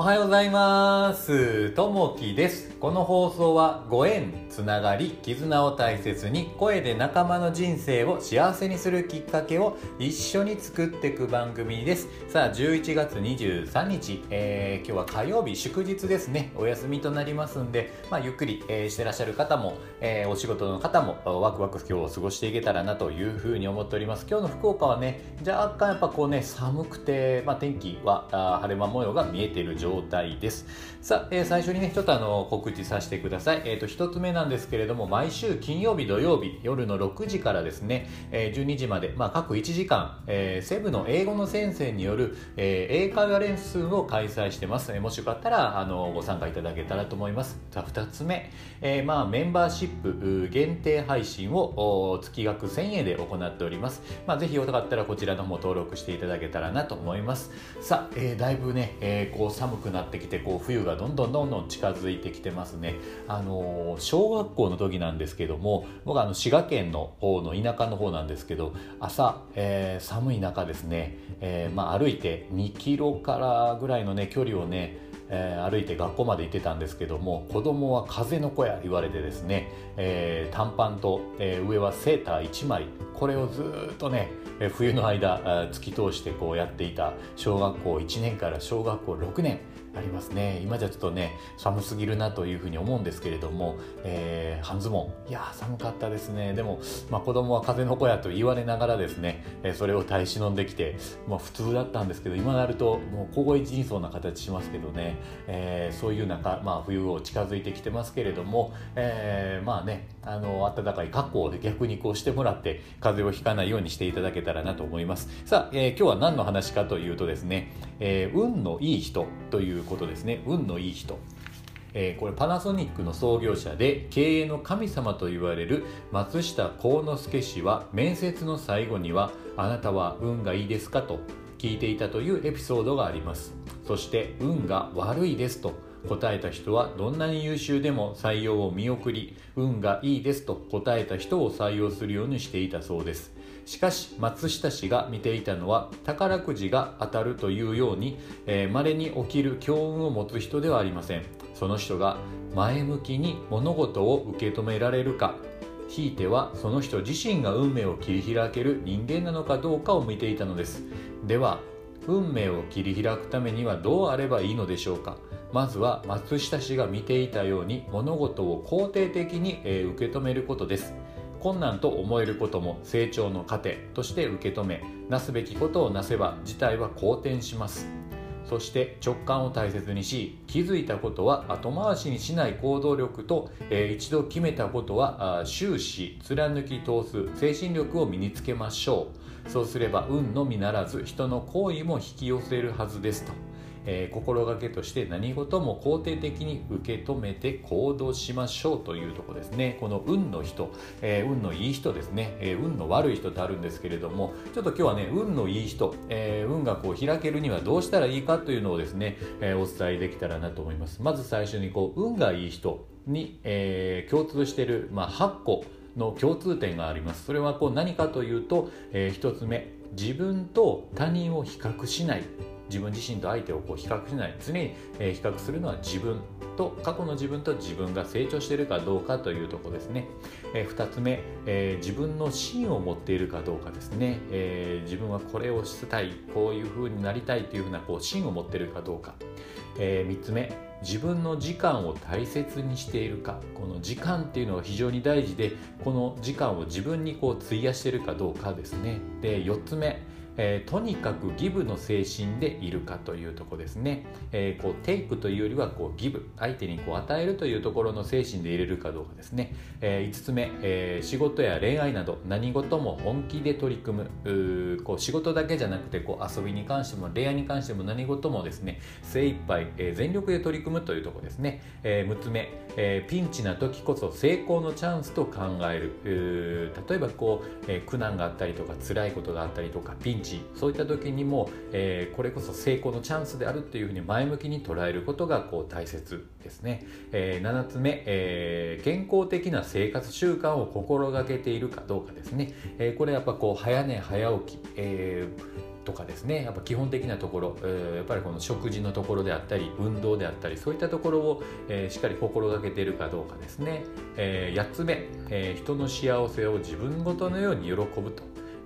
おはようございます。ともきです。この放送はご縁、つながり、絆を大切に声で仲間の人生を幸せにするきっかけを一緒に作っていく番組です。さあ、11月23日、えー今日は火曜日祝日ですね。お休みとなりますんで、まあ、ゆっくり、えーしてらっしゃる方も、えーお仕事の方もワクワク今日を過ごしていけたらなというふうに思っております。今日の福岡はね、若干やっぱこうね、寒くて、まあ、天気は晴れ間模様が見えている状態です。さあ、えー最初にね、ちょっとあの告知させてください。えっ、と、一つ目なんですけれども、毎週金曜日、土曜日、夜の6時からですね、えー12時まで、まあ、各1時間、えーセブの英語の先生による、えー英会話レッスンを開催してます。えもしよかったら、あの、ご参加いただけたらと思います。さあ、2つ目、えーまあ、メンバーシップ限定配信をお月額1000円で行っております。まあ、ぜひよかったらこちらの方も登録していただけたらなと思います。さあ、えーだいぶね、えーこう寒くなってきて、こう冬がどんどんどんどん近づいてきてますますね。あの小学校の時なんですけども、僕あの滋賀県の方の田舎の方なんですけど、朝、えー寒い中ですね、えーまあ、歩いて2キロからぐらいのね距離をね、えー歩いて学校まで行ってたんですけども子供は風の子や言われてですね、えー短パンと、えー上はセーター1枚これをずっとね、冬の間突き通してこうやっていた小学校1年から小学校6年ありますね。今じゃちょっとね寒すぎるなというふうに思うんですけれども、えー半ズボン。いや寒かったですね。でも、まあ、子供は風の子やと言われながらですね、えそれを耐え忍んできて、まあ、普通だったんですけど今なるともう凍え死にそうな形しますけどね、えーそういう中、まあ、冬を近づいてきてますけれども、えーまあねあの暖かい格好で逆にこうしてもらって風邪をひかないようにしていただけたらなと思います。さあ、えー今日は何の話かというとですね、えー運のいい人ということですね。運のいい人。えーこれパナソニックの創業者で経営の神様と言われる松下幸之助氏は面接の最後には「あなたは運がいいですか?」と聞いていたというエピソードがあります。そして「運が悪いです」と答えた人はどんなに優秀でも採用を見送り運がいいですと答えた人を採用するようにしていたそうです。しかし松下氏が見ていたのは宝くじが当たるというようにまれ、に起きる強運を持つ人ではありません。その人が前向きに物事を受け止められるかひいてはその人自身が運命を切り開ける人間なのかどうかを見ていたのです。では運命を切り開くためにはどうあればいいのでしょうか。まずは松下氏が見ていたように物事を肯定的に、えー受け止めることです。困難と思えることも成長の糧として受け止めなすべきことをなせば事態は好転します。そして直感を大切にし気づいたことは後回しにしない行動力と、えー一度決めたことは終始貫き通す精神力を身につけましょう。そうすれば運のみならず人の行為も引き寄せるはずですと、えー心がけとして何事も肯定的に受け止めて行動しましょうというところですね。この運の人、えー運のいい人ですね、えー運の悪い人とあるんですけれどもちょっと今日はね運のいい人、えー運がこう開けるにはどうしたらいいかというのをですね、えーお伝えできたらなと思います。まず最初にこう運がいい人に、えー共通している、まあ、8個の共通点があります。それはこう何かというと、えー一つ目自分と他人を比較しない。自分自身と相手をこう比較しない常に、え比較するのは自分と過去の自分と自分が成長しているかどうかというとこですね、え2つ目、え自分の芯を持っているかどうかですね、え自分はこれをしたいこういうふうになりたいというふうなこう芯を持っているかどうか、え3つ目自分の時間を大切にしているか。この時間っていうのは非常に大事でこの時間を自分にこう費やしているかどうかですね。で4つ目えーとにかくギブの精神でいるかというところですね、えーこうテイクというよりはこうギブ。相手にこう与えるというところの精神で入れるかどうかですね、え5つ目、え仕事や恋愛など何事も本気で取り組む。こう仕事だけじゃなくてこう遊びに関しても恋愛に関しても何事もですね精一杯、えー全力で取り組むというところですね、え6つ目、えピンチな時こそ成功のチャンスと考える。例えばこう、え苦難があったりとか辛いことがあったりとかピンチそういった時にも、えーこれこそ成功のチャンスであるっていうふうに前向きに捉えることがこう大切ですね、え7つ目、えー健康的な生活習慣を心がけているかどうかですね、えこれやっぱこう早寝早起き、えとかですね。やっぱ基本的なところ、えー、やっぱりこの食事のところであったり運動であったりそういったところを、えー、しっかり心がけているかどうかですね、えー、8つ目、え、人の幸せを自分ごとのように喜ぶと。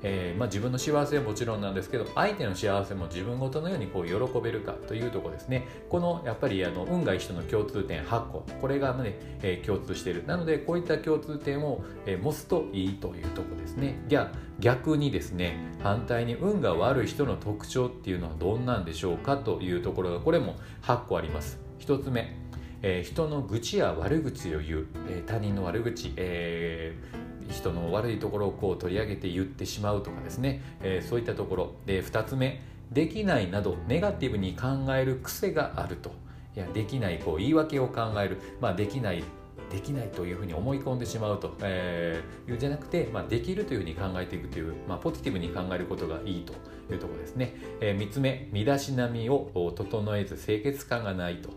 えー、まあ、自分の幸せはもちろんなんですけど相手の幸せも自分ごとのようにこう喜べるかというとこですね。このやっぱりあの運が一緒の共通点8個。これがね、えー、共通している。なのでこういった共通点を、えー、持つといいというとこですね。じゃあ逆にですね反対に運が悪い人の特徴っていうのはどんなんでしょうかというところがこれも8個あります。1つ目え、人の愚痴や悪口を言う、え、他人の悪口、えー、人の悪いところをこう取り上げて言ってしまうとかですね、えそういったところ。で2つ目。できないなどネガティブに考える癖があると。いやできないこう言い訳を考える、まあ、できないできないというふうに思い込んでしまうと、えー、いうんじゃなくて、まあ、できるというふうに考えていくという、まあ、ポジティブに考えることがいいと。いうところですね、えー、3つ目。身だしなみを整えず清潔感がないと。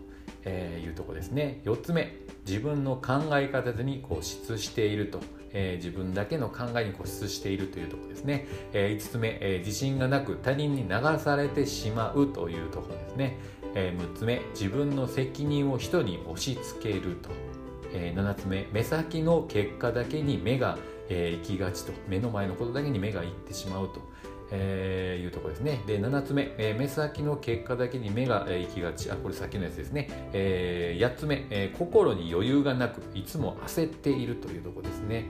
えー、いうとこですね。4つ目。自分の考え方に固執していると、えー、自分だけの考えに固執しているというとこですね、えー、5つ目、えー、自信がなく他人に流されてしまうというとこですね、え、6つ目自分の責任を人に押し付けると、え、7つ目目先の結果だけに目が、えー、行きがちと。目の前のことだけに目がいってしまうと。えー、いうとこですね。で、7つ目、えー、目先の結果だけに目が、えー、行きがち。あ、これさっきのやつですね。えー、8つ目、えー、心に余裕がなく、いつも焦っているというとこですね。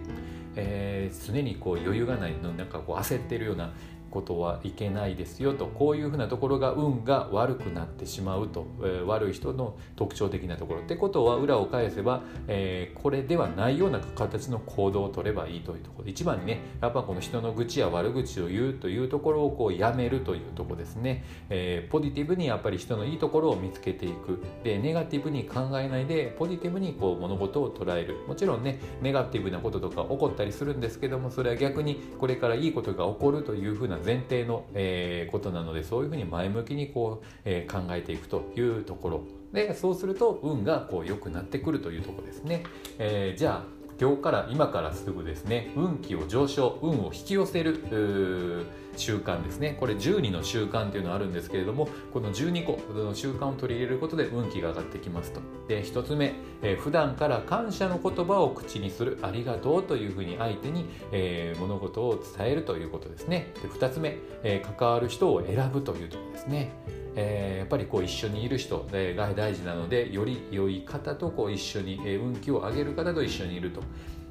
えー、常にこう余裕がないの、なんかこう焦っているような、ことはいけないですよとこういうふうなところが運が悪くなってしまうと、えー、悪い人の特徴的なところってことは裏を返せば、えー、これではないような形の行動を取ればいいというところ。一番にねやっぱこの人の愚痴や悪口を言うというところをこうやめるというとこですね、えー、ポジティブにやっぱり人のいいところを見つけていく。でネガティブに考えないでポジティブにこう物事を捉える。もちろんねネガティブなこととか起こったりするんですけどもそれは逆にこれからいいことが起こるというふうな前提の、えー、ことなのでそういうふうに前向きにこう、えー、考えていくというところ。でそうすると運がこう良くなってくるというとこですね、えー、じゃあ今日から今からすぐですね運気を上昇運を引き寄せる習慣ですね。これ12の習慣っていうのがあるんですけれどもこの12個の習慣を取り入れることで運気が上がってきますと。で1つ目、えー、普段から感謝の言葉を口にするありがとうというふうに相手に、えー、物事を伝えるということですね。で2つ目、えー、関わる人を選ぶというところですね。えー、やっぱりこう一緒にいる人が大事なのでより良い方とこう一緒に、え運気を上げる方と一緒にいると。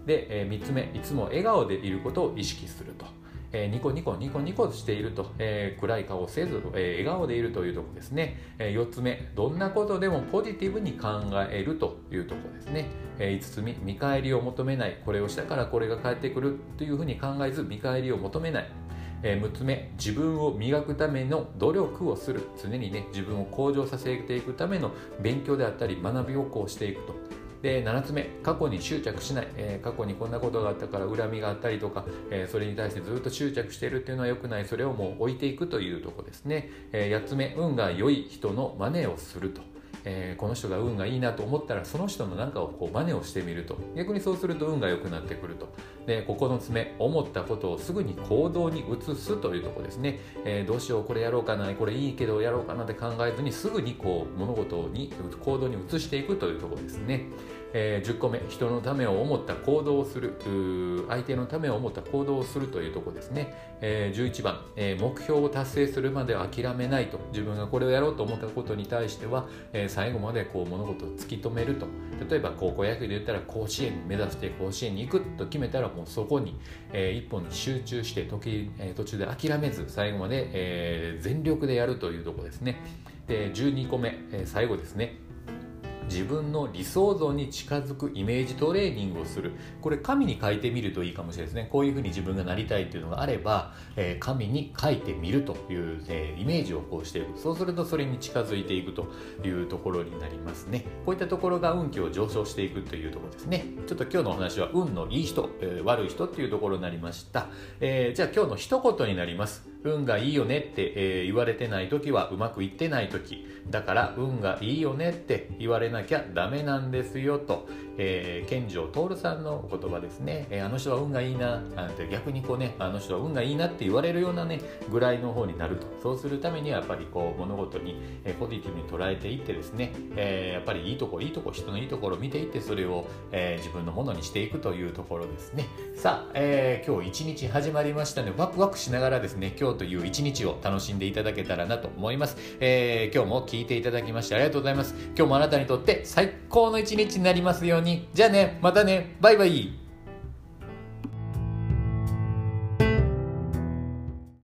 で、え3つ目いつも笑顔でいることを意識すると。えー、ニコニコニコニコしていると、えー、暗い顔せず、えー、笑顔でいるというところですね、え4つ目どんなことでもポジティブに考えるというところですね、え5つ目見返りを求めない。これをしたからこれが返ってくるというふうに考えず見返りを求めない。え、6つ目自分を磨くための努力をする。常にね自分を向上させていくための勉強であったり学びをこうしていくと。で7つ目過去に執着しない、えー、過去にこんなことがあったから恨みがあったりとか、えー、それに対してずっと執着しているっていうのは良くない。それをもう置いていくというとこですね、えー、8つ目運が良い人の真似をすると。えー、この人が運がいいなと思ったらその人の何かをこう真似をしてみると。逆にそうすると運が良くなってくると。で9つ目思ったことをすぐに行動に移すというとこですね、えー、どうしようこれやろうかなこれいいけどやろうかなって考えずにすぐにこう物事に行動に移していくというとこですね。えー、10個目人のためを思った行動をする。相手のためを思った行動をするというとこですね、えー、11番、え、目標を達成するまで諦めないと。自分がこれをやろうと思ったことに対しては、えー、最後までこう物事を突き止めると。例えば高校野球で言ったら甲子園目指して甲子園に行くと決めたらもうそこに、えー、一本に集中して時,、えー、途中で諦めず最後まで、えー、全力でやるというとこですね。で12個目、えー、最後ですね。自分の理想像に近づくイメージトレーニングをする。これ紙に書いてみるといいかもしれないですね。こういうふうに自分がなりたいというのがあれば、えー、紙に書いてみるという、えー、イメージをこうしていく。そうするとそれに近づいていくというところになりますね。こういったところが運気を上昇していくというところですね。ちょっと今日のお話は運のいい人、えー、悪い人っていうところになりました、えじゃあ今日の一言になります。運がいいよねって、えー、言われてない時はうまくいってない時。だから運がいいよねって言われなきゃダメなんですよとえー、健城徹さんのお言葉ですね、えー、あの人は運がいいななんて逆にこうねあの人は運がいいなって言われるようなねぐらいの方になると。そうするためにはやっぱりこう物事に、えー、ポジティブに捉えていってですね、えー、やっぱりいいとこいいとこ人のいいところを見ていってそれを、えー、自分のものにしていくというところですね。さあ、えー、今日一日始まりましたのでワクワクしながらですね今日という一日を楽しんでいただけたらなと思います、えー、今日も聞いていただきましてありがとうございます。今日もあなたにとって最高の一日になりますように。じゃあねまたね。バイバイ。